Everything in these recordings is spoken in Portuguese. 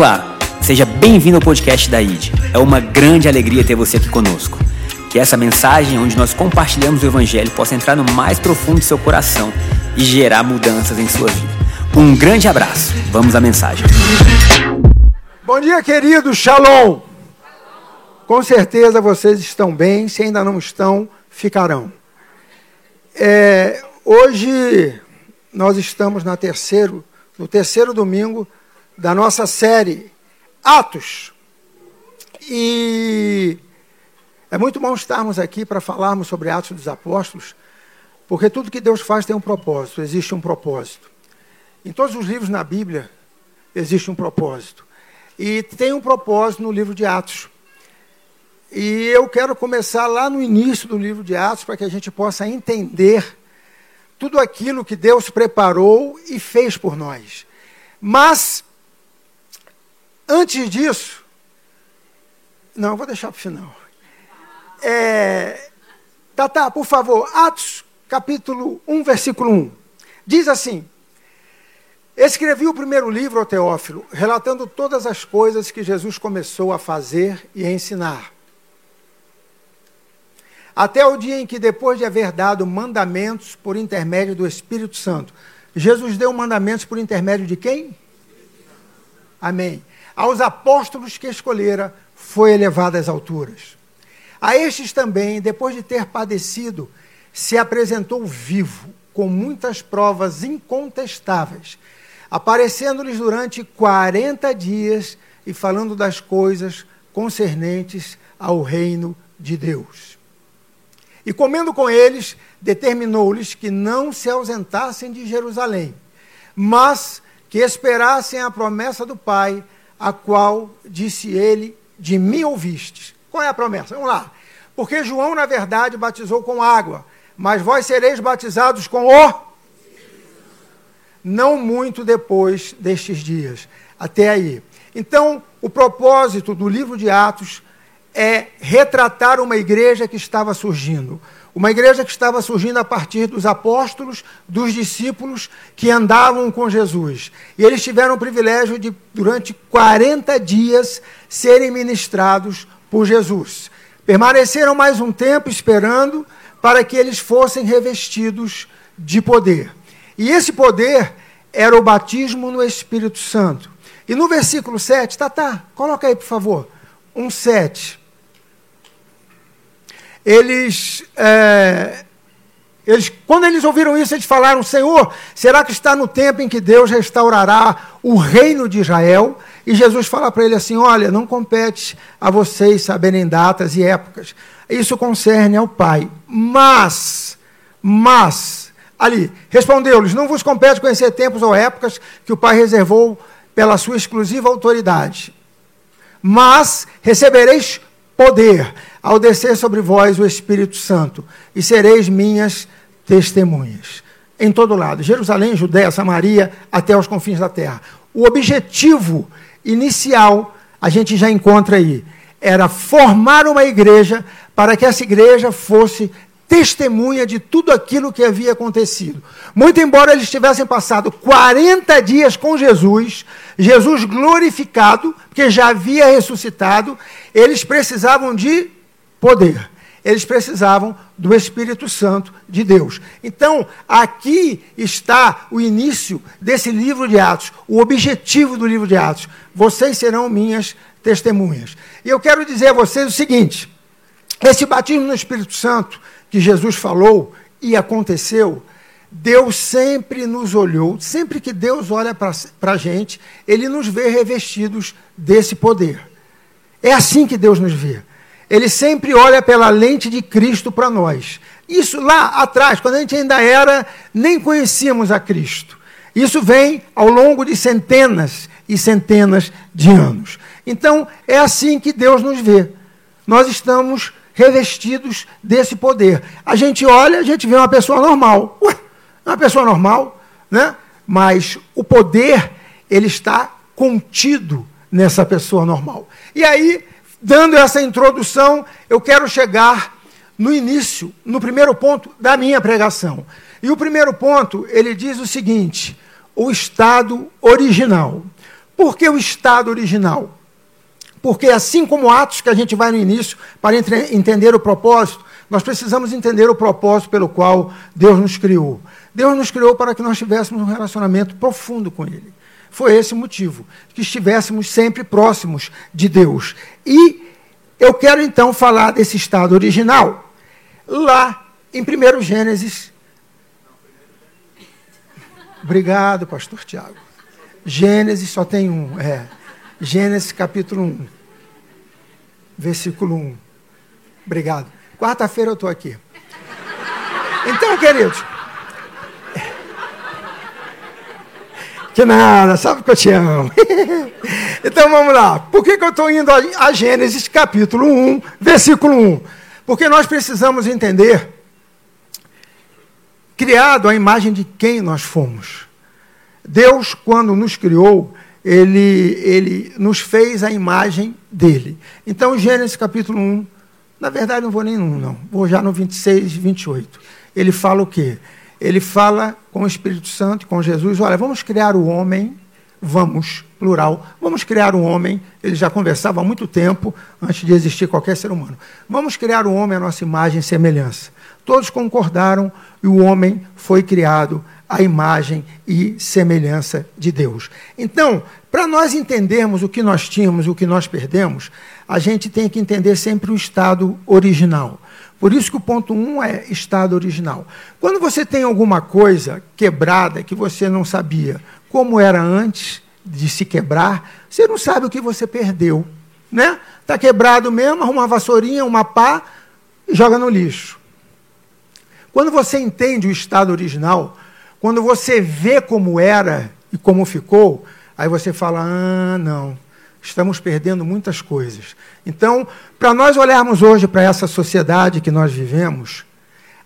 Olá, seja bem-vindo ao podcast da ID. É uma grande alegria ter você aqui conosco. Que essa mensagem, onde nós compartilhamos o Evangelho, possa entrar no mais profundo do seu coração e gerar mudanças em sua vida. Um grande abraço. Vamos à mensagem. Bom dia, querido. Shalom. Com certeza vocês estão bem. Se ainda não estão, ficarão. É, hoje nós estamos na terceiro, no terceiro domingo da nossa série Atos. E é muito bom estarmos aqui para falarmos sobre Atos dos Apóstolos, porque tudo que Deus faz tem um propósito, existe um propósito. Em todos os livros na Bíblia existe um propósito. E tem um propósito no livro de Atos. E eu quero começar lá no início do livro de Atos para que a gente possa entender tudo aquilo que Deus preparou e fez por nós. Mas Antes disso, não, vou deixar para o final. É, Tata, por favor, Atos capítulo 1, versículo 1. Diz assim: Escrevi o primeiro livro ao Teófilo, relatando todas as coisas que Jesus começou a fazer e a ensinar. Até o dia em que, depois de haver dado mandamentos por intermédio do Espírito Santo, Jesus deu mandamentos por intermédio de quem? Amém aos apóstolos que escolhera, foi elevado às alturas. A estes também, depois de ter padecido, se apresentou vivo, com muitas provas incontestáveis, aparecendo-lhes durante quarenta dias e falando das coisas concernentes ao reino de Deus. E comendo com eles, determinou-lhes que não se ausentassem de Jerusalém, mas que esperassem a promessa do Pai, a qual disse ele: De mim ouvistes. Qual é a promessa? Vamos lá. Porque João, na verdade, batizou com água, mas vós sereis batizados com o. Não muito depois destes dias. Até aí. Então, o propósito do livro de Atos é retratar uma igreja que estava surgindo uma igreja que estava surgindo a partir dos apóstolos, dos discípulos que andavam com Jesus. E eles tiveram o privilégio de, durante 40 dias, serem ministrados por Jesus. Permaneceram mais um tempo esperando para que eles fossem revestidos de poder. E esse poder era o batismo no Espírito Santo. E no versículo 7, tá, tá, coloca aí, por favor, um 7 eles, é, eles, quando eles ouviram isso, eles falaram: Senhor, será que está no tempo em que Deus restaurará o reino de Israel? E Jesus fala para ele assim: Olha, não compete a vocês saberem datas e épocas. Isso concerne ao Pai. Mas, mas, ali, respondeu-lhes: Não vos compete conhecer tempos ou épocas que o Pai reservou pela sua exclusiva autoridade. Mas recebereis poder ao descer sobre vós o Espírito Santo, e sereis minhas testemunhas. Em todo lado, Jerusalém, Judéia, Samaria, até os confins da terra. O objetivo inicial, a gente já encontra aí, era formar uma igreja para que essa igreja fosse testemunha de tudo aquilo que havia acontecido. Muito embora eles tivessem passado 40 dias com Jesus, Jesus glorificado, porque já havia ressuscitado, eles precisavam de poder. Eles precisavam do Espírito Santo de Deus. Então, aqui está o início desse livro de Atos, o objetivo do livro de Atos. Vocês serão minhas testemunhas. E eu quero dizer a vocês o seguinte: esse batismo no Espírito Santo que Jesus falou e aconteceu, Deus sempre nos olhou, sempre que Deus olha para a gente, Ele nos vê revestidos desse poder. É assim que Deus nos vê ele sempre olha pela lente de Cristo para nós. Isso lá atrás, quando a gente ainda era, nem conhecíamos a Cristo. Isso vem ao longo de centenas e centenas de anos. Então, é assim que Deus nos vê. Nós estamos revestidos desse poder. A gente olha, a gente vê uma pessoa normal. Ué, uma pessoa normal, né? Mas o poder, ele está contido nessa pessoa normal. E aí, dando essa introdução, eu quero chegar no início, no primeiro ponto da minha pregação. E o primeiro ponto, ele diz o seguinte: o estado original. Por que o estado original? Porque assim como Atos, que a gente vai no início, para entender o propósito, nós precisamos entender o propósito pelo qual Deus nos criou. Deus nos criou para que nós tivéssemos um relacionamento profundo com Ele. Foi esse o motivo, que estivéssemos sempre próximos de Deus. E eu quero então falar desse estado original. Lá em 1 Gênesis. Obrigado, pastor Tiago. Gênesis só tem um. É. Gênesis capítulo 1, versículo 1. Obrigado. Quarta-feira eu estou aqui. Então, queridos. Que nada, sabe que eu te amo. então vamos lá. Por que, que eu estou indo a Gênesis capítulo 1, versículo 1? Porque nós precisamos entender, criado à imagem de quem nós fomos. Deus, quando nos criou, ele, ele nos fez a imagem dele. Então, Gênesis capítulo 1, na verdade não vou nem no 1, não, vou já no 26, 28. Ele fala o quê? Ele fala com o Espírito Santo, com Jesus, olha, vamos criar o homem, vamos, plural, vamos criar o homem, ele já conversava há muito tempo, antes de existir qualquer ser humano. Vamos criar o homem à nossa imagem e semelhança. Todos concordaram e o homem foi criado a imagem e semelhança de Deus. Então, para nós entendermos o que nós tínhamos, o que nós perdemos, a gente tem que entender sempre o estado original. Por isso que o ponto 1 um é estado original. Quando você tem alguma coisa quebrada que você não sabia como era antes de se quebrar, você não sabe o que você perdeu. Né? Está quebrado mesmo, arruma uma vassourinha, uma pá e joga no lixo. Quando você entende o estado original, quando você vê como era e como ficou, aí você fala: ah, não, estamos perdendo muitas coisas. Então, para nós olharmos hoje para essa sociedade que nós vivemos,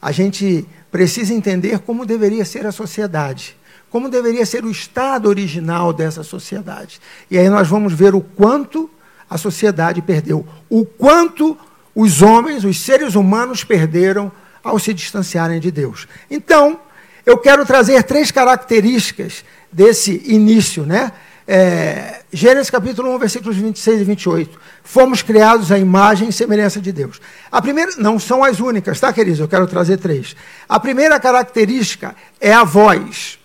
a gente precisa entender como deveria ser a sociedade, como deveria ser o estado original dessa sociedade. E aí nós vamos ver o quanto a sociedade perdeu, o quanto os homens, os seres humanos perderam ao se distanciarem de Deus. Então, eu quero trazer três características desse início, né? É, Gênesis capítulo 1, versículos 26 e 28. Fomos criados à imagem e semelhança de Deus. A primeira, não são as únicas, tá, queridos? Eu quero trazer três. A primeira característica é a voz.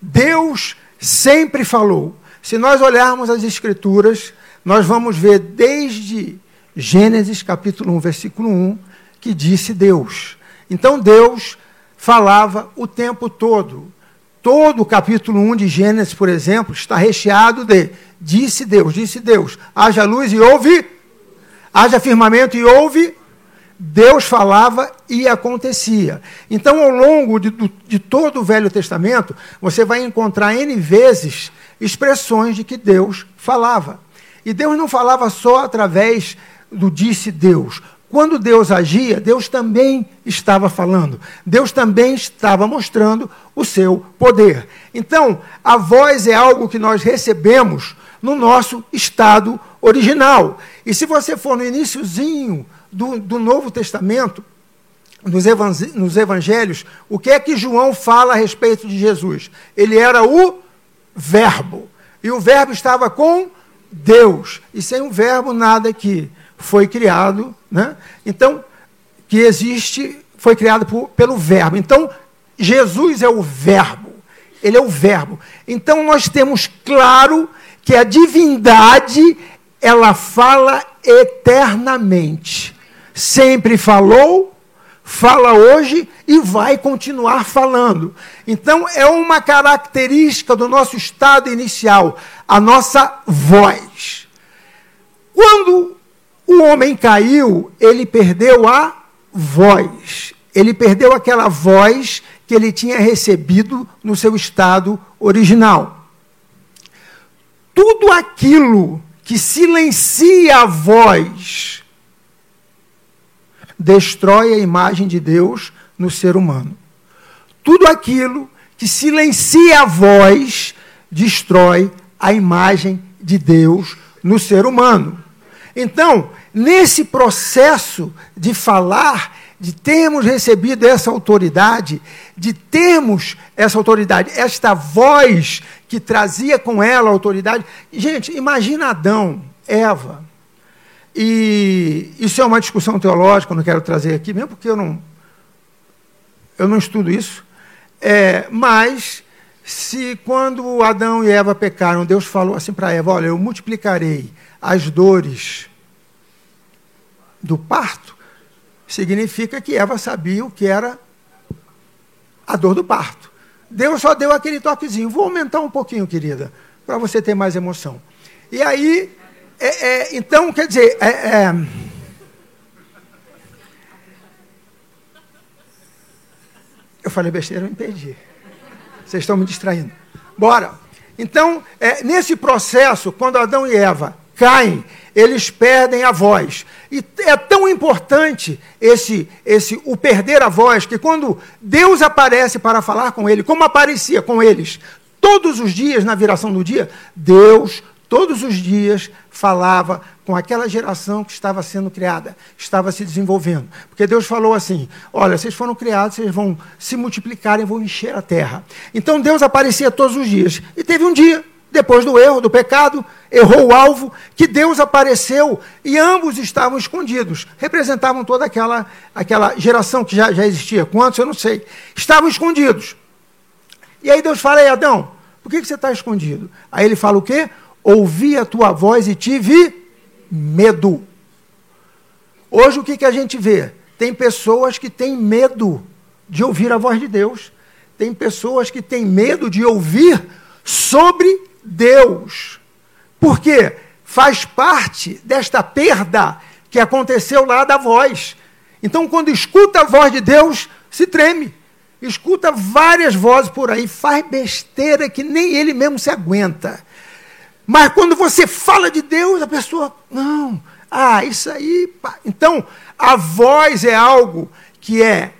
Deus sempre falou. Se nós olharmos as Escrituras, nós vamos ver desde Gênesis capítulo 1, versículo 1, que disse Deus. Então Deus falava o tempo todo. Todo o capítulo 1 de Gênesis, por exemplo, está recheado de disse Deus, disse Deus, haja luz e houve, haja firmamento e houve, Deus falava e acontecia. Então, ao longo de, de todo o Velho Testamento, você vai encontrar N vezes expressões de que Deus falava. E Deus não falava só através do disse Deus. Quando Deus agia, Deus também estava falando. Deus também estava mostrando o seu poder. Então, a voz é algo que nós recebemos no nosso estado original. E se você for no iníciozinho do, do Novo Testamento, nos, nos evangelhos, o que é que João fala a respeito de Jesus? Ele era o Verbo. E o Verbo estava com Deus. E sem o Verbo, nada que foi criado né? Então, que existe, foi criado por, pelo Verbo. Então, Jesus é o Verbo. Ele é o Verbo. Então, nós temos claro que a divindade, ela fala eternamente. Sempre falou, fala hoje e vai continuar falando. Então, é uma característica do nosso estado inicial, a nossa voz. Quando o homem caiu, ele perdeu a voz. Ele perdeu aquela voz que ele tinha recebido no seu estado original. Tudo aquilo que silencia a voz destrói a imagem de Deus no ser humano. Tudo aquilo que silencia a voz destrói a imagem de Deus no ser humano. Então, nesse processo de falar, de termos recebido essa autoridade, de termos essa autoridade, esta voz que trazia com ela autoridade. Gente, imagina Adão, Eva. E isso é uma discussão teológica, eu não quero trazer aqui, mesmo porque eu não, eu não estudo isso. É, mas, se quando Adão e Eva pecaram, Deus falou assim para Eva: Olha, eu multiplicarei as dores do parto, significa que Eva sabia o que era a dor do parto. Deus só deu aquele toquezinho. Vou aumentar um pouquinho, querida, para você ter mais emoção. E aí, é, é, então, quer dizer, é, é eu falei besteira, eu me perdi. Vocês estão me distraindo. Bora. Então, é, nesse processo, quando Adão e Eva caem, eles perdem a voz. E é tão importante esse, esse o perder a voz que quando Deus aparece para falar com ele, como aparecia com eles todos os dias na viração do dia, Deus todos os dias falava com aquela geração que estava sendo criada, estava se desenvolvendo. Porque Deus falou assim: olha, vocês foram criados, vocês vão se multiplicar e vão encher a terra. Então Deus aparecia todos os dias. E teve um dia depois do erro, do pecado, errou o alvo, que Deus apareceu e ambos estavam escondidos. Representavam toda aquela, aquela geração que já, já existia. Quantos? Eu não sei. Estavam escondidos. E aí Deus fala, aí, Adão, por que, que você está escondido? Aí ele fala o quê? Ouvi a tua voz e tive medo. Hoje o que, que a gente vê? Tem pessoas que têm medo de ouvir a voz de Deus. Tem pessoas que têm medo de ouvir sobre Deus. Porque faz parte desta perda que aconteceu lá da voz. Então, quando escuta a voz de Deus, se treme. Escuta várias vozes por aí, faz besteira que nem ele mesmo se aguenta. Mas quando você fala de Deus, a pessoa, não, ah, isso aí. Pá. Então, a voz é algo que é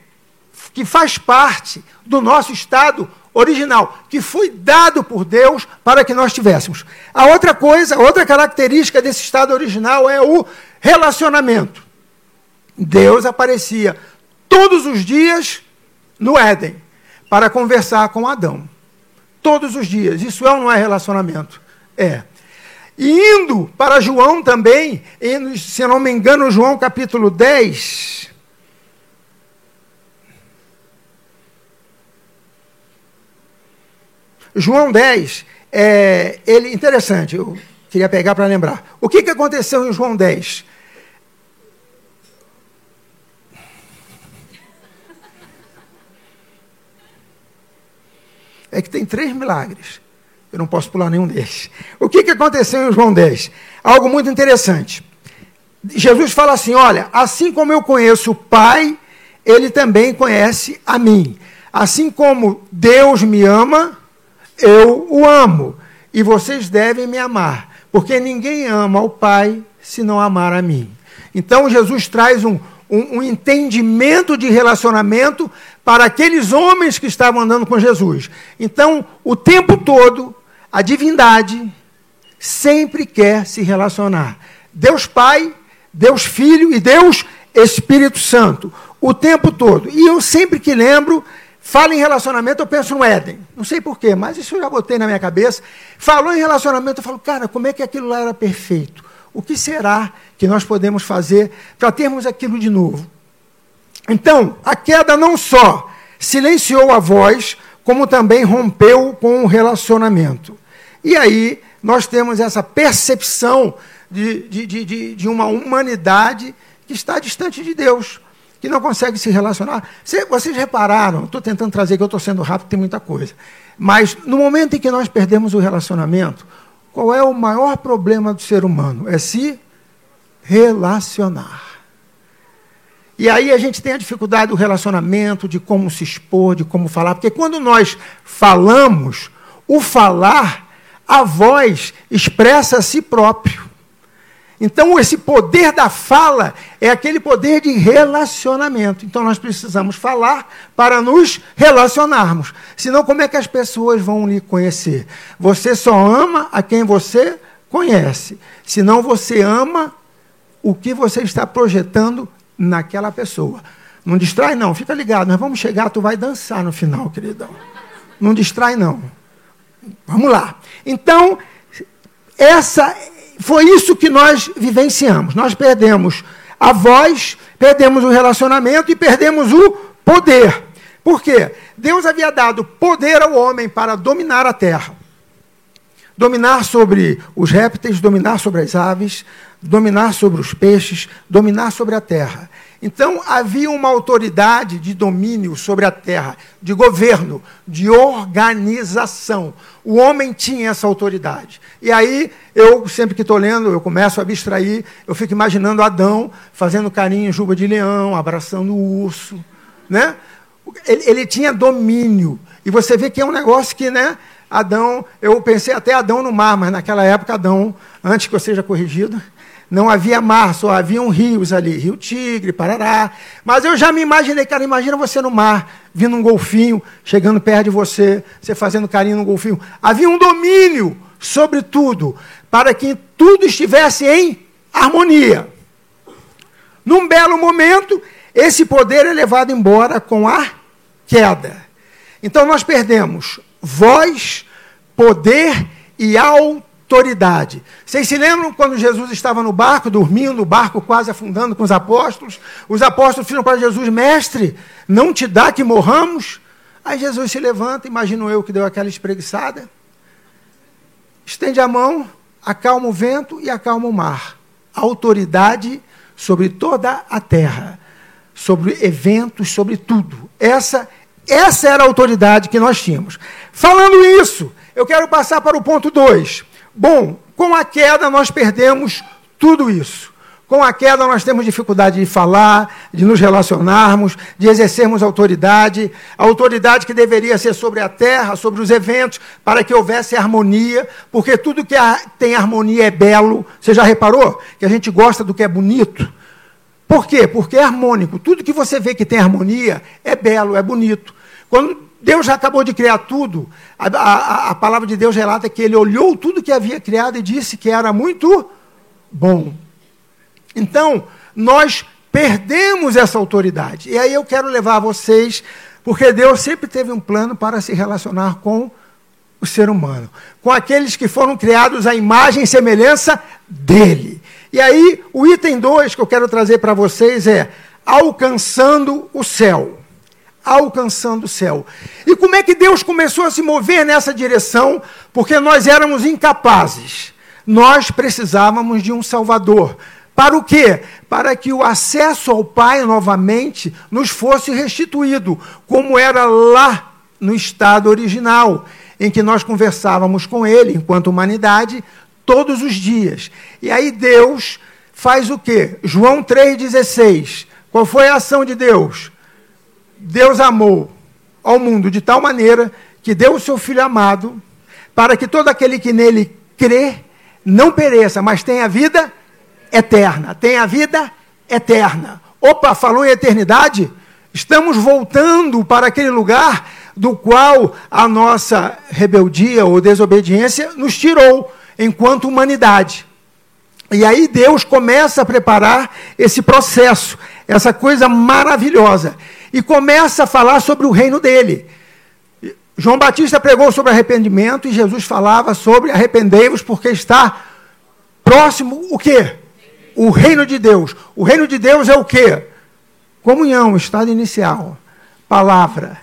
que faz parte do nosso estado original, que foi dado por Deus para que nós tivéssemos. A outra coisa, outra característica desse estado original é o relacionamento. Deus aparecia todos os dias no Éden para conversar com Adão. Todos os dias. Isso é ou não é relacionamento? É. E indo para João também, se não me engano, João capítulo 10, João 10, é, ele, interessante, eu queria pegar para lembrar. O que, que aconteceu em João 10? É que tem três milagres. Eu não posso pular nenhum deles. O que, que aconteceu em João 10? Algo muito interessante. Jesus fala assim: olha, assim como eu conheço o Pai, ele também conhece a mim. Assim como Deus me ama, eu o amo e vocês devem me amar, porque ninguém ama o Pai se não amar a mim. Então Jesus traz um, um, um, entendimento de relacionamento para aqueles homens que estavam andando com Jesus. Então, o tempo todo, a divindade sempre quer se relacionar. Deus Pai, Deus Filho e Deus Espírito Santo. O tempo todo. E eu sempre que lembro Fala em relacionamento, eu penso no Éden. Não sei porquê, mas isso eu já botei na minha cabeça. Falou em relacionamento, eu falo, cara, como é que aquilo lá era perfeito? O que será que nós podemos fazer para termos aquilo de novo? Então, a queda não só silenciou a voz, como também rompeu com o relacionamento. E aí nós temos essa percepção de, de, de, de uma humanidade que está distante de Deus que não consegue se relacionar. Vocês repararam, estou tentando trazer que eu estou sendo rápido, tem muita coisa. Mas no momento em que nós perdemos o relacionamento, qual é o maior problema do ser humano? É se relacionar. E aí a gente tem a dificuldade do relacionamento, de como se expor, de como falar, porque quando nós falamos, o falar, a voz expressa a si próprio. Então, esse poder da fala é aquele poder de relacionamento. Então, nós precisamos falar para nos relacionarmos. Senão, como é que as pessoas vão lhe conhecer? Você só ama a quem você conhece. Senão, você ama o que você está projetando naquela pessoa. Não distrai, não. Fica ligado. Nós vamos chegar, tu vai dançar no final, queridão. Não distrai, não. Vamos lá. Então, essa foi isso que nós vivenciamos. Nós perdemos a voz, perdemos o relacionamento e perdemos o poder. Por quê? Deus havia dado poder ao homem para dominar a terra. Dominar sobre os répteis, dominar sobre as aves, dominar sobre os peixes, dominar sobre a terra. Então havia uma autoridade de domínio sobre a terra, de governo, de organização. O homem tinha essa autoridade. E aí, eu, sempre que estou lendo, eu começo a abstrair, eu fico imaginando Adão fazendo carinho em juba de leão, abraçando o urso. Né? Ele, ele tinha domínio. E você vê que é um negócio que, né? Adão, eu pensei até Adão no mar, mas naquela época, Adão, antes que eu seja corrigido, não havia mar, só haviam rios ali, Rio Tigre, Parará. Mas eu já me imaginei, cara, imagina você no mar, vindo um golfinho, chegando perto de você, você fazendo carinho no golfinho. Havia um domínio sobre tudo, para que tudo estivesse em harmonia. Num belo momento, esse poder é levado embora com a queda. Então nós perdemos voz, poder e autoridade autoridade. Vocês se lembram quando Jesus estava no barco, dormindo, o barco quase afundando com os apóstolos? Os apóstolos viram para Jesus: Mestre, não te dá que morramos? Aí Jesus se levanta, imagino eu que deu aquela espreguiçada, estende a mão, acalma o vento e acalma o mar. Autoridade sobre toda a terra, sobre eventos, sobre tudo. Essa, essa era a autoridade que nós tínhamos. Falando isso, eu quero passar para o ponto 2. Bom, com a queda nós perdemos tudo isso. Com a queda nós temos dificuldade de falar, de nos relacionarmos, de exercermos autoridade, a autoridade que deveria ser sobre a terra, sobre os eventos, para que houvesse harmonia, porque tudo que tem harmonia é belo. Você já reparou que a gente gosta do que é bonito? Por quê? Porque é harmônico. Tudo que você vê que tem harmonia é belo, é bonito. Quando Deus já acabou de criar tudo. A, a, a, palavra de Deus relata que ele olhou tudo que havia criado e disse que era muito bom. Então, nós perdemos essa autoridade. E aí eu quero levar vocês, porque Deus sempre teve um plano para se relacionar com o ser humano, com aqueles que foram criados à imagem e semelhança dele. E aí, o item 2 que eu quero trazer para vocês é alcançando o céu alcançando o céu. E como é que Deus começou a se mover nessa direção? Porque nós éramos incapazes. Nós precisávamos de um Salvador. Para o quê? Para que o acesso ao Pai novamente nos fosse restituído, como era lá no estado original, em que nós conversávamos com Ele, enquanto humanidade, todos os dias. E aí Deus faz o quê? João 3,16. Qual foi a ação de Deus? Deus amou ao mundo de tal maneira que deu o seu Filho amado, para que todo aquele que nele crê não pereça, mas tenha vida eterna. Tenha vida eterna. Opa, falou em eternidade? Estamos voltando para aquele lugar do qual a nossa rebeldia ou desobediência nos tirou enquanto humanidade. E aí Deus começa a preparar esse processo, essa coisa maravilhosa e começa a falar sobre o reino dele. João Batista pregou sobre arrependimento e Jesus falava sobre arrependei-vos porque está próximo o quê? O reino de Deus. O reino de Deus é o quê? Comunhão, estado inicial, palavra,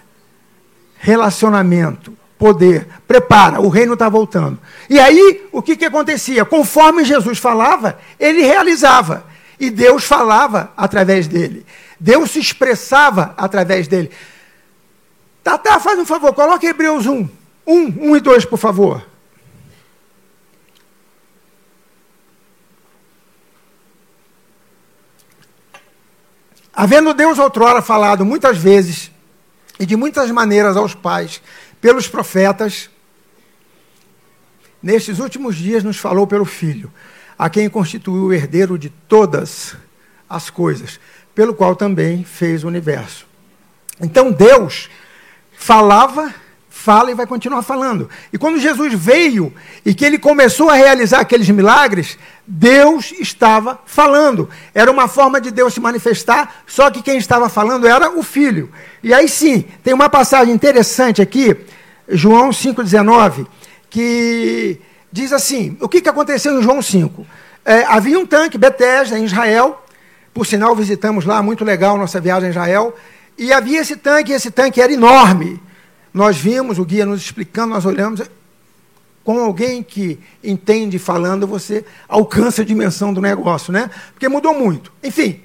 relacionamento, poder. Prepara, o reino está voltando. E aí, o que, que acontecia? Conforme Jesus falava, ele realizava. E Deus falava através dele. Deus se expressava através dele. Tatá, faz um favor, coloque Hebreus 1. 1, 1 e 2, por favor. Havendo Deus outrora falado muitas vezes e de muitas maneiras aos pais pelos profetas, nestes últimos dias nos falou pelo Filho, a quem constituiu o herdeiro de todas as coisas pelo qual também fez o universo. Então Deus falava, fala e vai continuar falando. E quando Jesus veio e que ele começou a realizar aqueles milagres, Deus estava falando. Era uma forma de Deus se manifestar, só que quem estava falando era o Filho. E aí sim, tem uma passagem interessante aqui, João 5,19, que diz assim: o que, que aconteceu em João 5? É, havia um tanque, Bethesda, em Israel, por sinal visitamos lá, muito legal nossa viagem a Israel, e havia esse tanque, e esse tanque era enorme. Nós vimos o guia nos explicando, nós olhamos, com alguém que entende falando, você alcança a dimensão do negócio, né? Porque mudou muito. Enfim.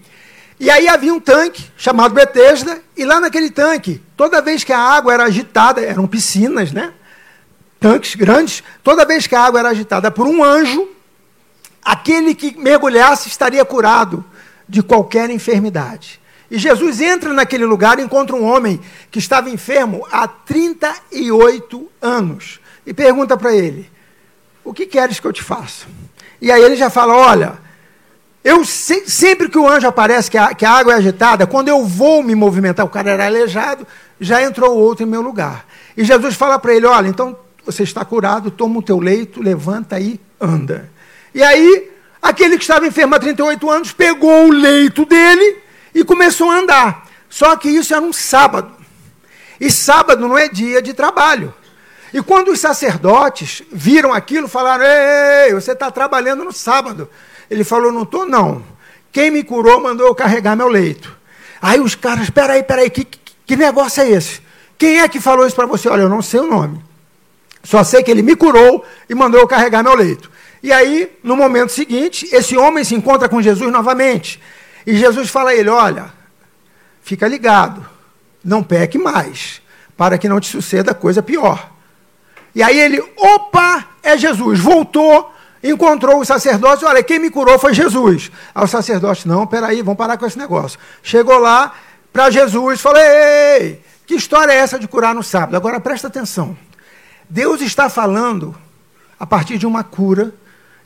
E aí havia um tanque chamado Betesda, e lá naquele tanque, toda vez que a água era agitada, eram piscinas, né? Tanques grandes, toda vez que a água era agitada por um anjo, aquele que mergulhasse estaria curado de qualquer enfermidade. E Jesus entra naquele lugar e encontra um homem que estava enfermo há 38 anos e pergunta para ele: O que queres que eu te faça? E aí ele já fala: Olha, eu se, sempre que o anjo aparece, que a, que a água é agitada, quando eu vou me movimentar, o cara era aleijado, já entrou outro em meu lugar. E Jesus fala para ele: Olha, então você está curado, toma o teu leito, levanta e anda. E aí, aquele que estava enfermo há 38 anos pegou o leito dele e começou a andar. Só que isso era um sábado. E sábado não é dia de trabalho. E quando os sacerdotes viram aquilo, falaram: Ei, você está trabalhando no sábado. Ele falou: Não estou, não. Quem me curou mandou eu carregar meu leito. Aí os caras: Espera aí, espera aí, que, que, que negócio é esse? Quem é que falou isso para você? Olha, eu não sei o nome. Só sei que ele me curou e mandou eu carregar meu leito. E aí, no momento seguinte, esse homem se encontra com Jesus novamente. E Jesus fala a ele: Olha, fica ligado, não peque mais, para que não te suceda coisa pior. E aí ele, opa, é Jesus. Voltou, encontrou o sacerdote, olha, quem me curou foi Jesus. Aí o sacerdote, não, peraí, vamos parar com esse negócio. Chegou lá para Jesus, falou, ei, que história é essa de curar no sábado? Agora presta atenção. Deus está falando a partir de uma cura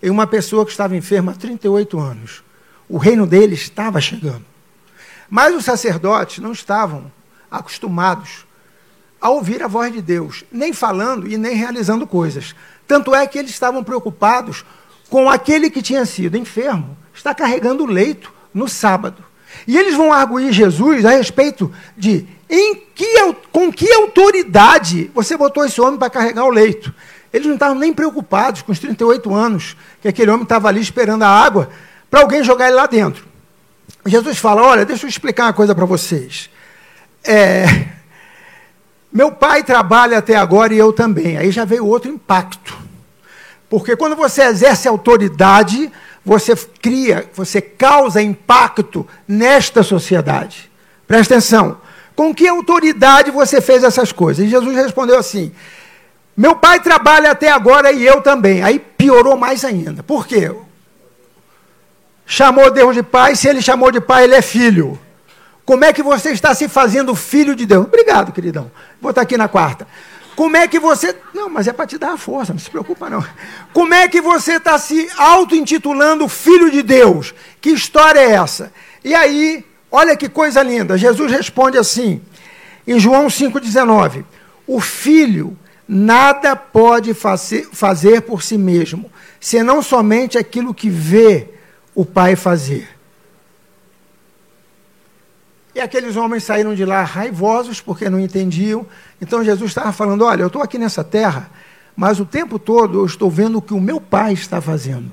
em uma pessoa que estava enferma há 38 anos. O reino dele estava chegando. Mas os sacerdotes não estavam acostumados a ouvir a voz de Deus, nem falando e nem realizando coisas. Tanto é que eles estavam preocupados com aquele que tinha sido enfermo, está carregando o leito no sábado. E eles vão arguir Jesus a respeito de em que, com que autoridade você botou esse homem para carregar o leito. Eles não estavam nem preocupados com os 38 anos que aquele homem estava ali esperando a água para alguém jogar ele lá dentro. Jesus fala: Olha, deixa eu explicar uma coisa para vocês. É, meu pai trabalha até agora e eu também. Aí já veio outro impacto. Porque quando você exerce autoridade, você cria, você causa impacto nesta sociedade. Presta atenção. Com que autoridade você fez essas coisas? E Jesus respondeu assim: Meu pai trabalha até agora e eu também. Aí piorou mais ainda. Por quê? Chamou Deus de pai, se ele chamou de pai, ele é filho. Como é que você está se fazendo filho de Deus? Obrigado, queridão. Vou estar aqui na quarta. Como é que você. Não, mas é para te dar a força, não se preocupa, não. Como é que você está se auto-intitulando filho de Deus? Que história é essa? E aí, olha que coisa linda. Jesus responde assim, em João 5,19: O filho nada pode fazer, por si mesmo, senão somente aquilo que vê o pai fazer. E aqueles homens saíram de lá raivosos porque não entendiam. Então Jesus estava falando: Olha, eu estou aqui nessa terra, mas o tempo todo eu estou vendo o que o meu pai está fazendo.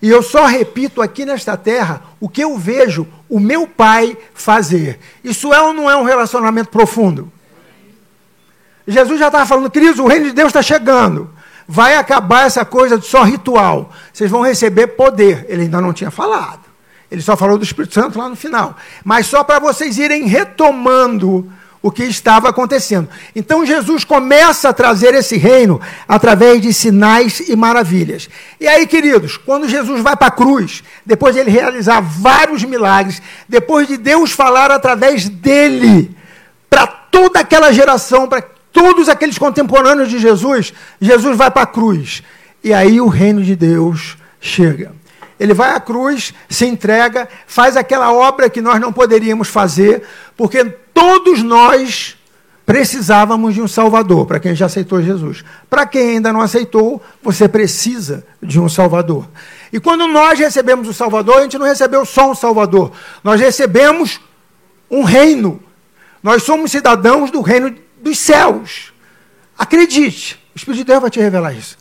E eu só repito aqui nesta terra o que eu vejo o meu pai fazer. Isso é ou não é um relacionamento profundo? Jesus já estava falando, queridos, o reino de Deus está chegando. Vai acabar essa coisa de só ritual. Vocês vão receber poder. Ele ainda não tinha falado. Ele só falou do Espírito Santo lá no final. Mas só para vocês irem retomando o que estava acontecendo. Então Jesus começa a trazer esse reino através de sinais e maravilhas. E aí, queridos, quando Jesus vai para a cruz, depois de ele realizar vários milagres, depois de Deus falar através dele para toda aquela geração, para todos aqueles contemporâneos de Jesus, Jesus vai para a cruz. E aí o reino de Deus chega. Ele vai à cruz, se entrega, faz aquela obra que nós não poderíamos fazer, porque todos nós precisávamos de um Salvador, para quem já aceitou Jesus. Para quem ainda não aceitou, você precisa de um Salvador. E quando nós recebemos o Salvador, a gente não recebeu só um Salvador, nós recebemos um reino. Nós somos cidadãos do reino dos céus. Acredite, o Espírito de Deus vai te revelar isso.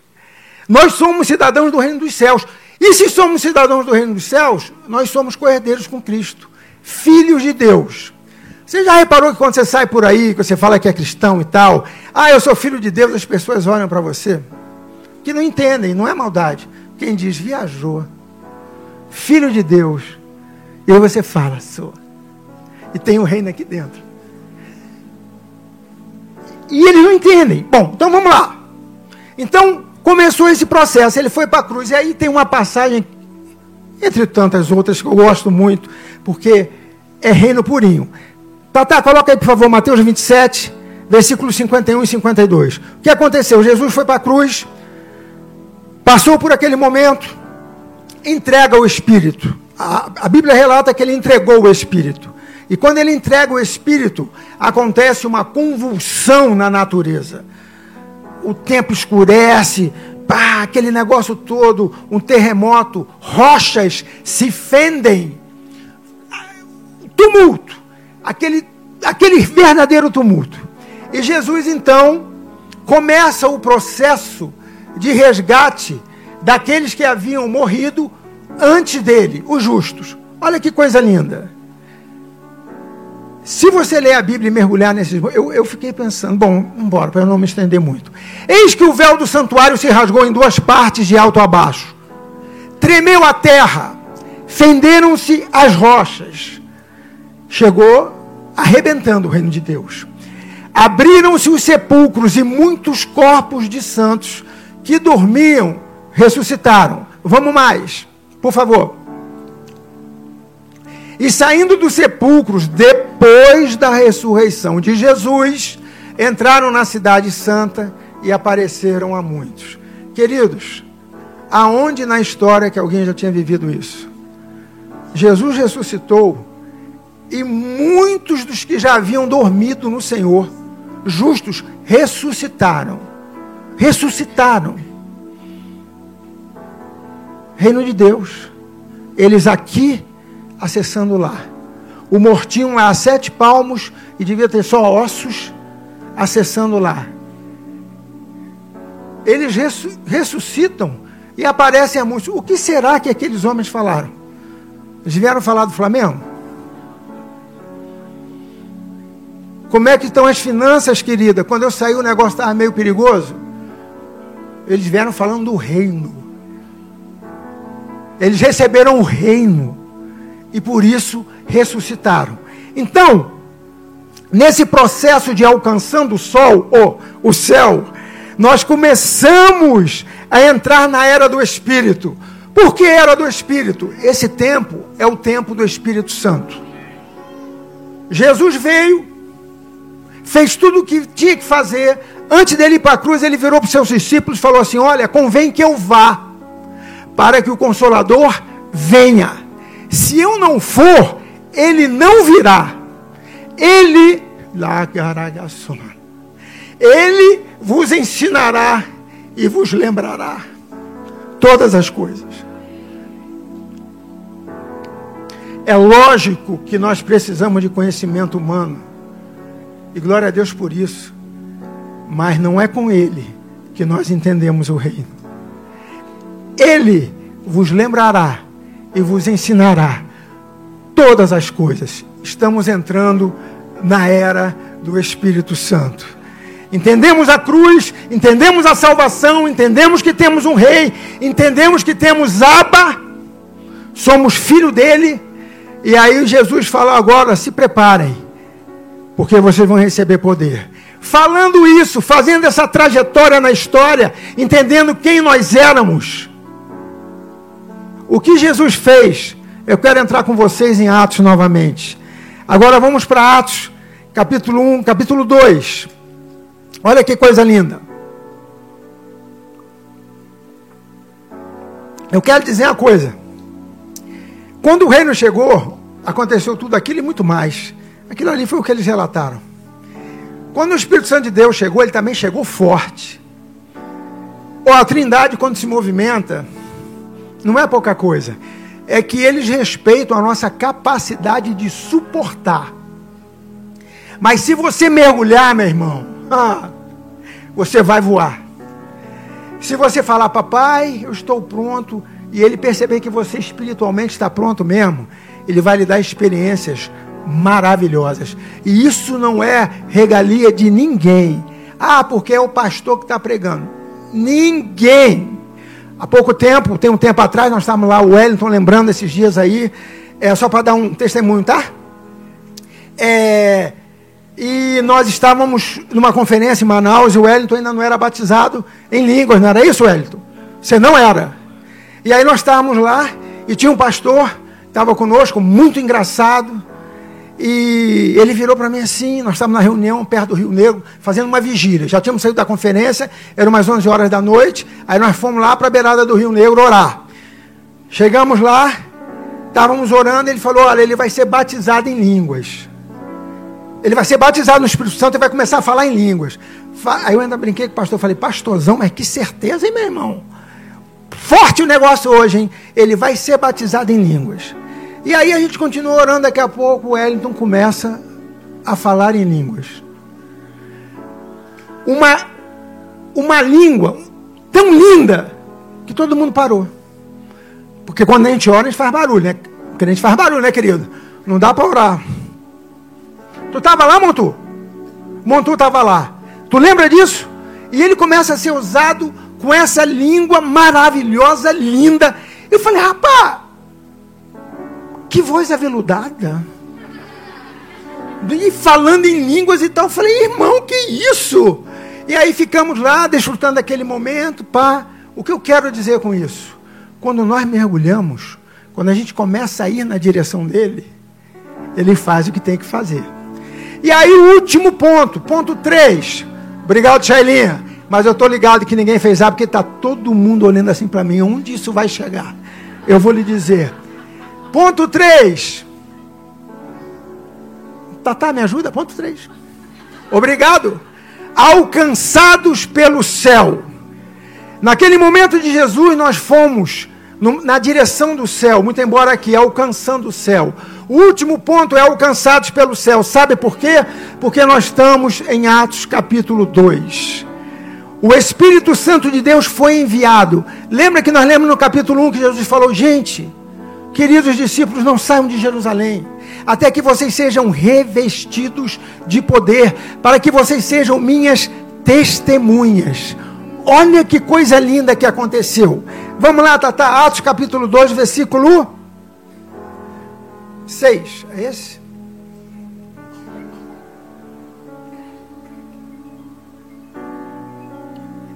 Nós somos cidadãos do reino dos céus. E se somos cidadãos do reino dos céus, nós somos coerdeiros com Cristo, filhos de Deus. Você já reparou que quando você sai por aí, que você fala que é cristão e tal, ah, eu sou filho de Deus, as pessoas olham para você, que não entendem, não é maldade. Quem diz, viajou, filho de Deus, e aí você fala, sou. E tem o reino aqui dentro. E eles não entendem. Bom, então vamos lá. Então, começou esse processo, ele foi para a cruz. E aí tem uma passagem, entre tantas outras, que eu gosto muito, porque é reino purinho. Tata, coloca aí, por favor, Mateus 27, versículos 51 e 52. O que aconteceu? Jesus foi para a cruz, passou por aquele momento, entrega o Espírito. A, a Bíblia relata que ele entregou o Espírito. E quando ele entrega o Espírito, acontece uma convulsão na natureza. O tempo escurece, pá, aquele negócio todo, um terremoto, rochas se fendem. Tumulto, aquele, aquele verdadeiro tumulto. E Jesus então começa o processo de resgate daqueles que haviam morrido antes dele, os justos. Olha que coisa linda. Se você ler a Bíblia e mergulhar nesses. Eu, eu fiquei pensando, bom, embora, para eu não me estender muito. Eis que o véu do santuário se rasgou em duas partes, de alto a baixo. Tremeu a terra, fenderam-se as rochas. Chegou arrebentando o reino de Deus. Abriram-se os sepulcros e muitos corpos de santos que dormiam ressuscitaram. Vamos mais, por favor. E saindo dos sepulcros, depois da ressurreição de Jesus, entraram na cidade santa e apareceram a muitos. Queridos, aonde na história que alguém já tinha vivido isso? Jesus ressuscitou e muitos dos que já haviam dormido no Senhor, justos, ressuscitaram. Ressuscitaram. Reino de Deus. Eles aqui acessando lá. O mortinho lá a sete palmos e devia ter só ossos acessando lá. Eles ressuscitam e aparecem a muitos. O que será que aqueles homens falaram? Eles vieram falar do Flamengo? Como é que estão as finanças, querida? Quando eu saí o negócio estava meio perigoso. Eles vieram falando do reino. Eles receberam o reino e por isso ressuscitaram. Então, nesse processo de alcançando o sol, ou o céu, nós começamos a entrar na era do Espírito. Por que era do Espírito? Esse tempo é o tempo do Espírito Santo. Jesus veio, fez tudo o que tinha que fazer. Antes dele ir para a cruz, ele virou para os seus discípulos e falou assim: Olha, convém que eu vá, para que o Consolador venha. Se eu não for, ele não virá. Ele, ele vos ensinará e vos lembrará todas as coisas. É lógico que nós precisamos de conhecimento humano. E glória a Deus por isso. Mas não é com ele que nós entendemos o reino. Ele vos lembrará e vos ensinará todas as coisas. Estamos entrando na era do Espírito Santo. Entendemos a cruz, entendemos a salvação, entendemos que temos um rei, entendemos que temos Abba, somos filho dele. E aí Jesus fala agora: se preparem, porque vocês vão receber poder. Falando isso, fazendo essa trajetória na história, entendendo quem nós éramos, o que Jesus fez? Eu quero entrar com vocês em Atos novamente. Agora vamos para Atos, capítulo 1, capítulo 2. Olha que coisa linda. Eu quero dizer uma coisa. Quando o reino chegou, aconteceu tudo aquilo e muito mais. Aquilo ali foi o que eles relataram. Quando o Espírito Santo de Deus chegou, ele também chegou forte. Ou a Trindade, quando se movimenta, não é pouca coisa. É que eles respeitam a nossa capacidade de suportar. Mas se você mergulhar, meu irmão, ah, você vai voar. Se você falar, papai, eu estou pronto, e ele perceber que você espiritualmente está pronto mesmo, ele vai lhe dar experiências maravilhosas. E isso não é regalia de ninguém. Ah, porque é o pastor que está pregando. Ninguém. Há pouco tempo, tem um tempo atrás, nós estávamos lá, o Wellington, lembrando esses dias aí, é só para dar um testemunho, tá? É, e nós estávamos numa conferência em Manaus e o Wellington ainda não era batizado em línguas, não era isso, Wellington? Você não era. E aí nós estávamos lá e tinha um pastor, estava conosco, muito engraçado, e ele virou para mim assim, nós estávamos na reunião perto do Rio Negro, fazendo uma vigília. Já tínhamos saído da conferência, eram umas 11 horas da noite, aí nós fomos lá para a beirada do Rio Negro orar. Chegamos lá, estávamos orando, ele falou, olha, ele vai ser batizado em línguas. Ele vai ser batizado no Espírito Santo e vai começar a falar em línguas. Aí eu ainda brinquei com o pastor, falei, pastorzão, mas que certeza, hein, meu irmão? Forte o negócio hoje, hein? Ele vai ser batizado em línguas. E aí a gente continua orando, daqui a pouco o Wellington começa a falar em línguas. Uma, uma língua tão linda que todo mundo parou. Porque quando a gente ora, a gente faz barulho, né? Porque a gente faz barulho, né, querido? Não dá para orar. Tu estava lá, Montu? Montu estava lá. Tu lembra disso? E ele começa a ser usado com essa língua maravilhosa, linda. Eu falei, rapaz, que voz aveludada. E falando em línguas e tal. Eu falei, irmão, que isso? E aí ficamos lá, desfrutando aquele momento, pá. O que eu quero dizer com isso? Quando nós mergulhamos, quando a gente começa a ir na direção dele, ele faz o que tem que fazer. E aí o último ponto, ponto 3. Obrigado, Shailinha. Mas eu estou ligado que ninguém fez A, porque está todo mundo olhando assim para mim. Onde isso vai chegar? Eu vou lhe dizer. Ponto 3. Tatá, me ajuda? Ponto 3. Obrigado. Alcançados pelo céu. Naquele momento de Jesus, nós fomos na direção do céu, muito embora aqui, alcançando o céu. O último ponto é alcançados pelo céu. Sabe por quê? Porque nós estamos em Atos capítulo 2. O Espírito Santo de Deus foi enviado. Lembra que nós lemos no capítulo 1 que Jesus falou: gente, Queridos discípulos, não saiam de Jerusalém, até que vocês sejam revestidos de poder, para que vocês sejam minhas testemunhas. Olha que coisa linda que aconteceu. Vamos lá, Tata, Atos capítulo 2, versículo 6. É esse?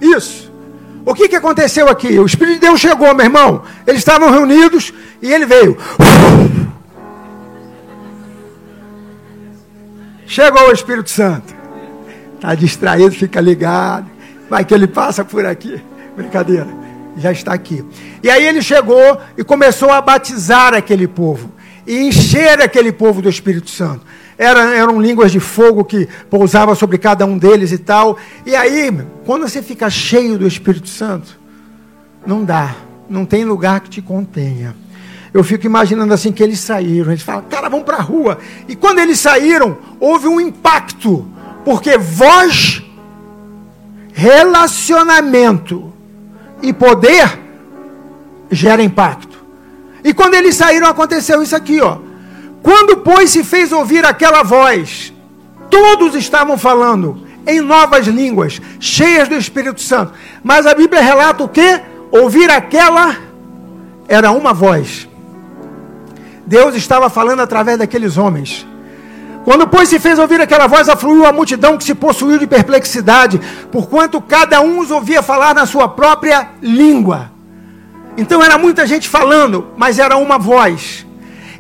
Isso. O que, que aconteceu aqui? O Espírito de Deus chegou, meu irmão. Eles estavam reunidos e ele veio. Chegou o Espírito Santo. Está distraído, fica ligado. Vai que ele passa por aqui. Brincadeira. Já está aqui. E aí ele chegou e começou a batizar aquele povo. E encher aquele povo do Espírito Santo. Era, eram línguas de fogo que pousava sobre cada um deles e tal. E aí, quando você fica cheio do Espírito Santo, não dá, não tem lugar que te contenha. Eu fico imaginando assim que eles saíram, eles falam, cara, vamos para a rua. E quando eles saíram, houve um impacto, porque voz, relacionamento e poder gera impacto. E quando eles saíram, aconteceu isso aqui, ó. Quando, pois, se fez ouvir aquela voz, todos estavam falando em novas línguas, cheias do Espírito Santo. Mas a Bíblia relata o que? Ouvir aquela era uma voz. Deus estava falando através daqueles homens. Quando, pois, se fez ouvir aquela voz, afluiu a multidão que se possuiu de perplexidade, porquanto cada um os ouvia falar na sua própria língua. Então era muita gente falando, mas era uma voz.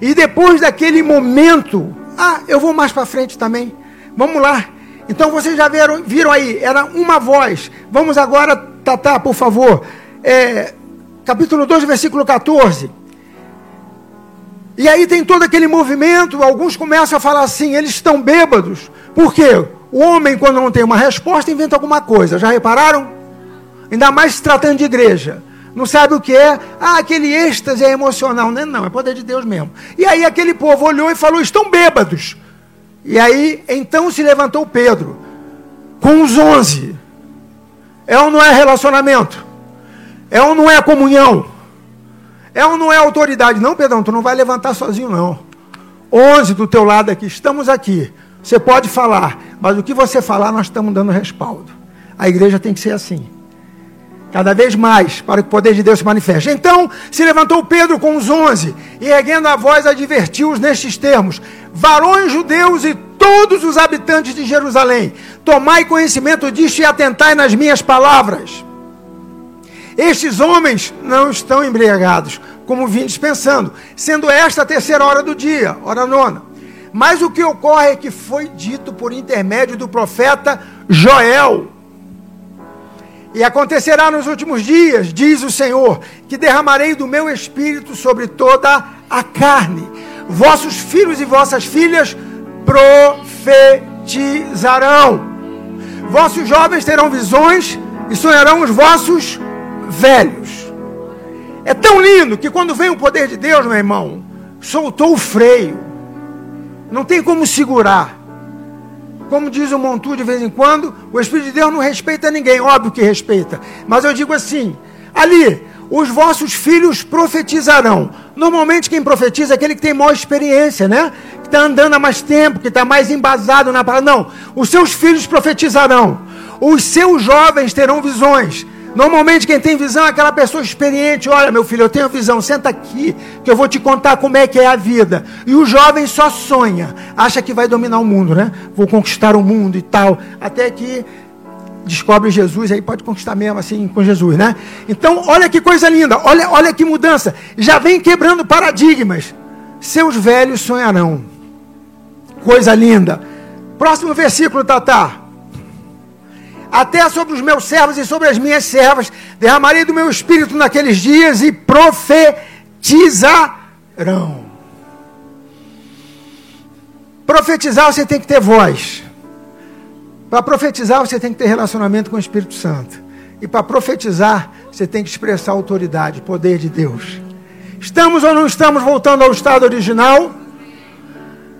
E depois daquele momento, ah, eu vou mais para frente também. Vamos lá. Então vocês já viram, viram aí, era uma voz. Vamos agora, Tatá, por favor. É, capítulo 2, versículo 14. E aí tem todo aquele movimento, alguns começam a falar assim, eles estão bêbados. Por quê? O homem, quando não tem uma resposta, inventa alguma coisa. Já repararam? Ainda mais se tratando de igreja não sabe o que é, ah, aquele êxtase é emocional. Não, é não, é poder de Deus mesmo. E aí aquele povo olhou e falou: estão bêbados. E aí, então se levantou Pedro, com os onze. É ou não é relacionamento? É ou não é comunhão? É ou não é autoridade? Não, Pedrão, tu não vai levantar sozinho, não. Onze do teu lado aqui, estamos aqui. Você pode falar, mas o que você falar, nós estamos dando respaldo. A igreja tem que ser assim. Cada vez mais, para que o poder de Deus se manifeste. Então, se levantou Pedro com os onze, e erguendo a voz, advertiu-os nestes termos: Varões judeus e todos os habitantes de Jerusalém, tomai conhecimento disto e atentai nas minhas palavras. Estes homens não estão embriagados, como vindes pensando, sendo esta a terceira hora do dia, hora nona. Mas o que ocorre é que foi dito por intermédio do profeta Joel. E acontecerá nos últimos dias, diz o Senhor, que derramarei do meu espírito sobre toda a carne. Vossos filhos e vossas filhas profetizarão. Vossos jovens terão visões e sonharão os vossos velhos. É tão lindo que quando vem o poder de Deus, meu irmão, soltou o freio. Não tem como segurar. Como diz o Montu de vez em quando, o Espírito de Deus não respeita ninguém, óbvio que respeita. Mas eu digo assim: ali, os vossos filhos profetizarão. Normalmente quem profetiza é aquele que tem maior experiência, né? Que está andando há mais tempo, que está mais embasado na palavra. Não, os seus filhos profetizarão. Os seus jovens terão visões. Normalmente quem tem visão é aquela pessoa experiente. Olha, meu filho, eu tenho visão, senta aqui, que eu vou te contar como é que é a vida. E o jovem só sonha, acha que vai dominar o mundo, né? Vou conquistar o mundo e tal. Até que descobre Jesus, aí pode conquistar mesmo assim com Jesus, né? Então, olha que coisa linda, olha, olha que mudança. Já vem quebrando paradigmas. Seus velhos sonharão. Coisa linda. Próximo versículo, Tatá até sobre os meus servos e sobre as minhas servas, derramarei do meu espírito naqueles dias e profetizarão. Profetizar você tem que ter voz. Para profetizar você tem que ter relacionamento com o Espírito Santo. E para profetizar você tem que expressar a autoridade, poder de Deus. Estamos ou não estamos voltando ao estado original?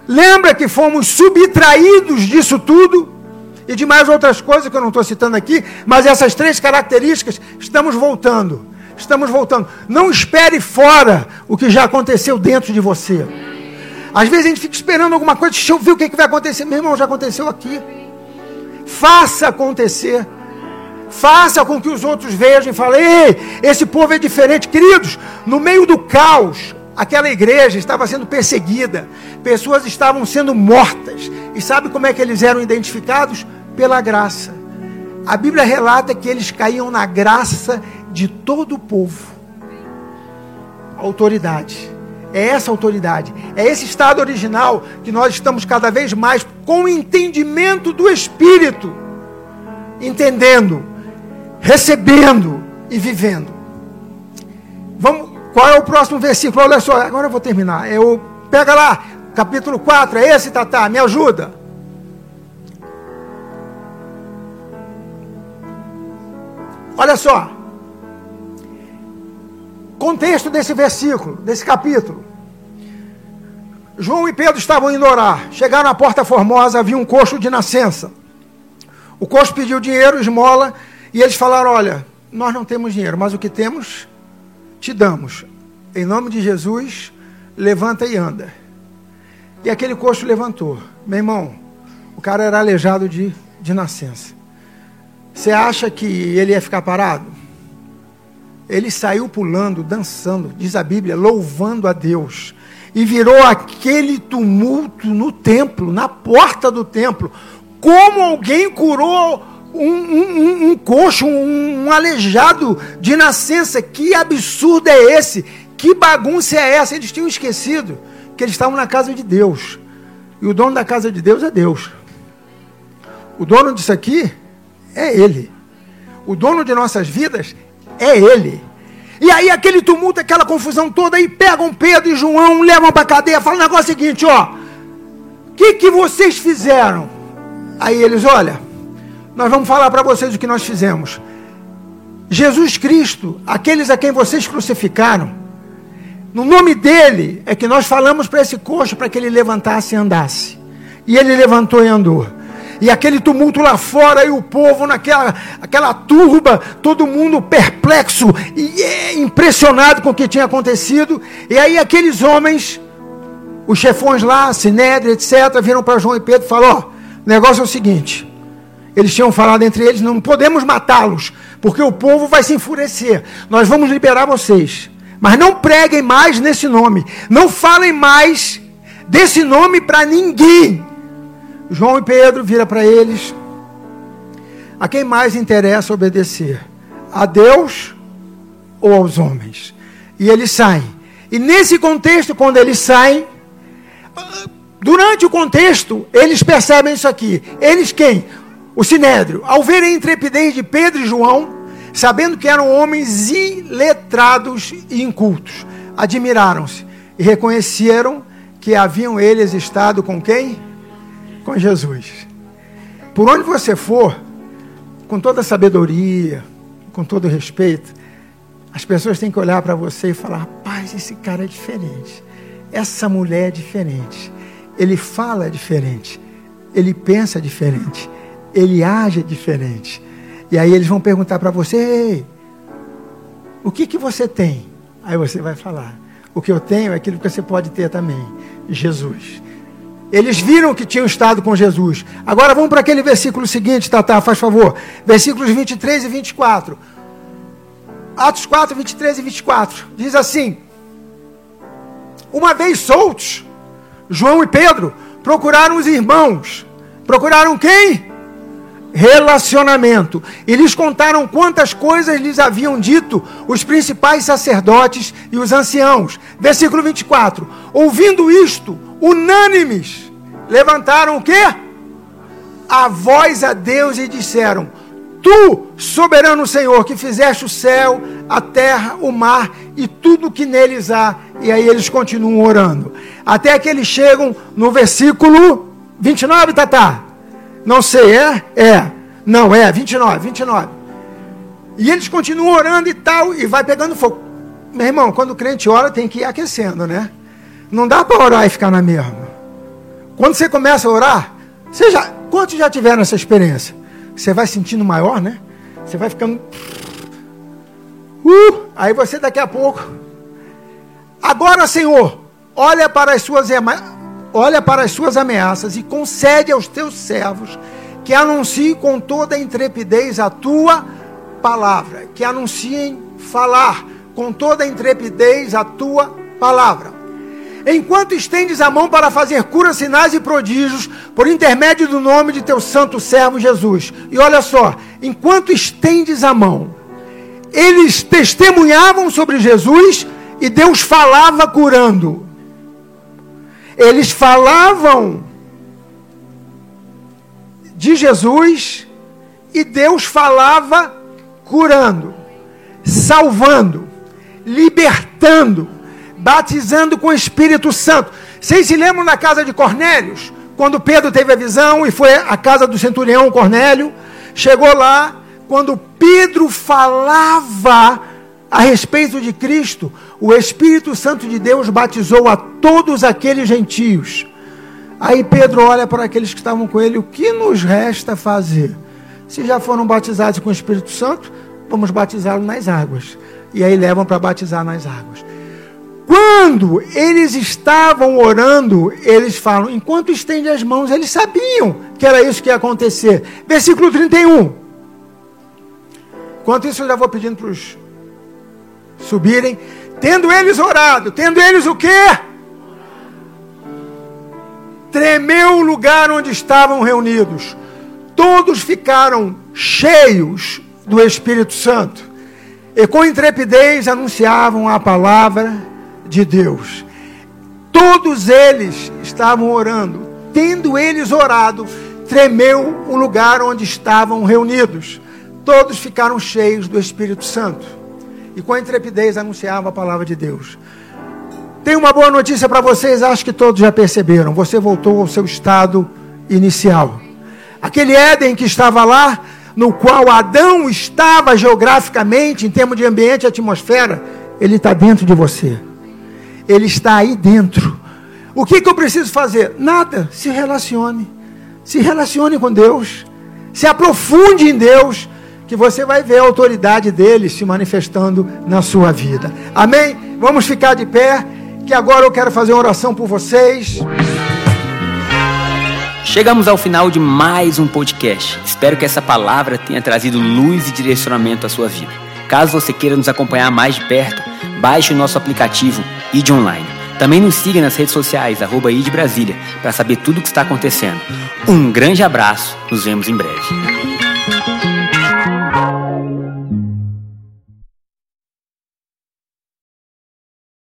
Lembra que fomos subtraídos disso tudo? E de mais outras coisas que eu não estou citando aqui, mas essas três características, estamos voltando. Estamos voltando. Não espere fora o que já aconteceu dentro de você. Às vezes a gente fica esperando alguma coisa, deixa eu ver o que, que vai acontecer. Meu irmão, já aconteceu aqui. Faça acontecer. Faça com que os outros vejam e falem: Ei, esse povo é diferente. Queridos, no meio do caos, aquela igreja estava sendo perseguida, pessoas estavam sendo mortas. E sabe como é que eles eram identificados? Pela graça. A Bíblia relata que eles caíam na graça de todo o povo. Autoridade. É essa autoridade, é esse estado original que nós estamos cada vez mais com o entendimento do Espírito, entendendo, recebendo e vivendo. Vamos, qual é o próximo versículo? Olha só, agora eu vou terminar. Eu pega lá, capítulo 4, é esse, Tatá? Me ajuda. Olha só. Contexto desse versículo, desse capítulo. João e Pedro estavam indo orar. Chegaram à porta formosa, havia um coxo de nascença. O coxo pediu dinheiro, esmola, e eles falaram: Olha, nós não temos dinheiro, mas o que temos, te damos. Em nome de Jesus, levanta e anda. E aquele coxo levantou. Meu irmão, o cara era aleijado de, de nascença. Você acha que ele ia ficar parado? Ele saiu pulando, dançando, diz a Bíblia, louvando a Deus. E virou aquele tumulto no templo, na porta do templo. Como alguém curou um, um, um coxo, um, um aleijado de nascença? Que absurdo é esse? Que bagunça é essa? Eles tinham esquecido que eles estavam na casa de Deus. E o dono da casa de Deus é Deus. O dono disso aqui é Ele. O dono de nossas vidas é Ele. E aí aquele tumulto, aquela confusão toda, aí pegam Pedro e João, levam para a cadeia, falam o negócio seguinte, ó. O que, que vocês fizeram? Aí eles, olha, nós vamos falar para vocês o que nós fizemos. Jesus Cristo, aqueles a quem vocês crucificaram, no nome dele é que nós falamos para esse coxo para que ele levantasse e andasse. E ele levantou e andou. e aquele tumulto lá fora, e o povo naquela aquela turba, todo mundo perplexo e é, impressionado com o que tinha acontecido. E aí aqueles homens, os chefões lá, Sinédrio, etc., viram para João e Pedro e falaram: Ó, oh, o negócio é o seguinte. Eles tinham falado entre eles: não podemos matá-los, porque o povo vai se enfurecer. Nós vamos liberar vocês. Mas não preguem mais nesse nome. Não falem mais desse nome para ninguém. João e Pedro vira para eles. A quem mais interessa obedecer? A Deus ou aos homens? E eles saem. E nesse contexto, quando eles saem, durante o contexto, eles percebem isso aqui. Eles quem? O Sinédrio. Ao verem a intrepidez de Pedro e João, sabendo que eram homens iletrados e incultos. Admiraram-se e reconheceram que haviam eles estado com quem? Com Jesus. Por onde você for, com toda sabedoria, com todo respeito, as pessoas têm que olhar para você e falar: rapaz, esse cara é diferente. Essa mulher é diferente. Ele fala diferente. Ele pensa diferente. Ele age diferente. E aí eles vão perguntar para você: o que, que você tem? Aí você vai falar: O que eu tenho é aquilo que você pode ter também: Jesus. Eles viram que tinham estado com Jesus. Agora vamos para aquele versículo seguinte, Tata, faz favor. Versículos 23 e 24. Atos 4, 23 e 24. Diz assim: Uma vez soltos, João e Pedro procuraram os irmãos. Procuraram quem? Relacionamento. E lhes contaram quantas coisas lhes haviam dito os principais sacerdotes e os anciãos. Versículo 24. Ouvindo isto, unânimes, levantaram o quê? A voz a Deus e disseram: Tu, soberano Senhor, que fizeste o céu, a terra, o mar e tudo que neles há. E aí eles continuam orando. Até que eles chegam no versículo 29, Tatá. Não sei, é? É. Não, é, 29, 29. E eles continuam orando e tal, e vai pegando fogo. Meu irmão, quando o crente ora, tem que ir aquecendo, né? Não dá para orar e ficar na mesma. Quando você começa a orar, você já, quantos já tiveram essa experiência? Você vai sentindo maior, né? Você vai ficando. Uh, aí você daqui a pouco. Agora, Senhor, olha para as suas olha para as suas ameaças e concede aos teus servos que anunciem com toda a intrepidez a tua palavra, que anunciem falar com toda a intrepidez a tua palavra. Enquanto estendes a mão para fazer curas, sinais e prodígios, por intermédio do nome de teu santo servo Jesus. E olha só, enquanto estendes a mão, eles testemunhavam sobre Jesus e Deus falava curando. Eles falavam de Jesus e Deus falava curando, salvando, libertando, batizando com o Espírito Santo. Vocês se lembram na casa de Cornélios? Quando Pedro teve a visão e foi à casa do centurião Cornélio, chegou lá, quando Pedro falava a respeito de Cristo, o Espírito Santo de Deus batizou a todos aqueles gentios. Aí Pedro olha para aqueles que estavam com ele: o que nos resta fazer? Se já foram batizados com o Espírito Santo, vamos batizá-los nas águas. E aí levam para batizar nas águas. Quando eles estavam orando, eles falam, enquanto estende as mãos, eles sabiam que era isso que ia acontecer. Versículo 31. Enquanto isso, eu já vou pedindo para os subirem, tendo eles orado, tendo eles o quê? Tremeu o lugar onde estavam reunidos. Todos ficaram cheios do Espírito Santo e com intrepidez anunciavam a palavra de Deus. Todos eles estavam orando. Tendo eles orado, tremeu o lugar onde estavam reunidos. Todos ficaram cheios do Espírito Santo e com intrepidez anunciava a palavra de Deus. Tem uma boa notícia para vocês, acho que todos já perceberam. Você voltou ao seu estado inicial. Aquele Éden que estava lá, no qual Adão estava geograficamente, em termos de ambiente e atmosfera, ele está dentro de você. Ele está aí dentro. O que, que eu preciso fazer? Nada. Se relacione. Se relacione com Deus. Se aprofunde em Deus, que você vai ver a autoridade dele se manifestando na sua vida. Amém? Vamos ficar de pé, que agora eu quero fazer uma oração por vocês. Chegamos ao final de mais um podcast. Espero que essa palavra tenha trazido luz e direcionamento à sua vida. Caso você queira nos acompanhar mais de perto, baixe o nosso aplicativo ID Online. Também nos siga nas redes sociais, arroba ID Brasília, para saber tudo o que está acontecendo. Um grande abraço, nos vemos em breve.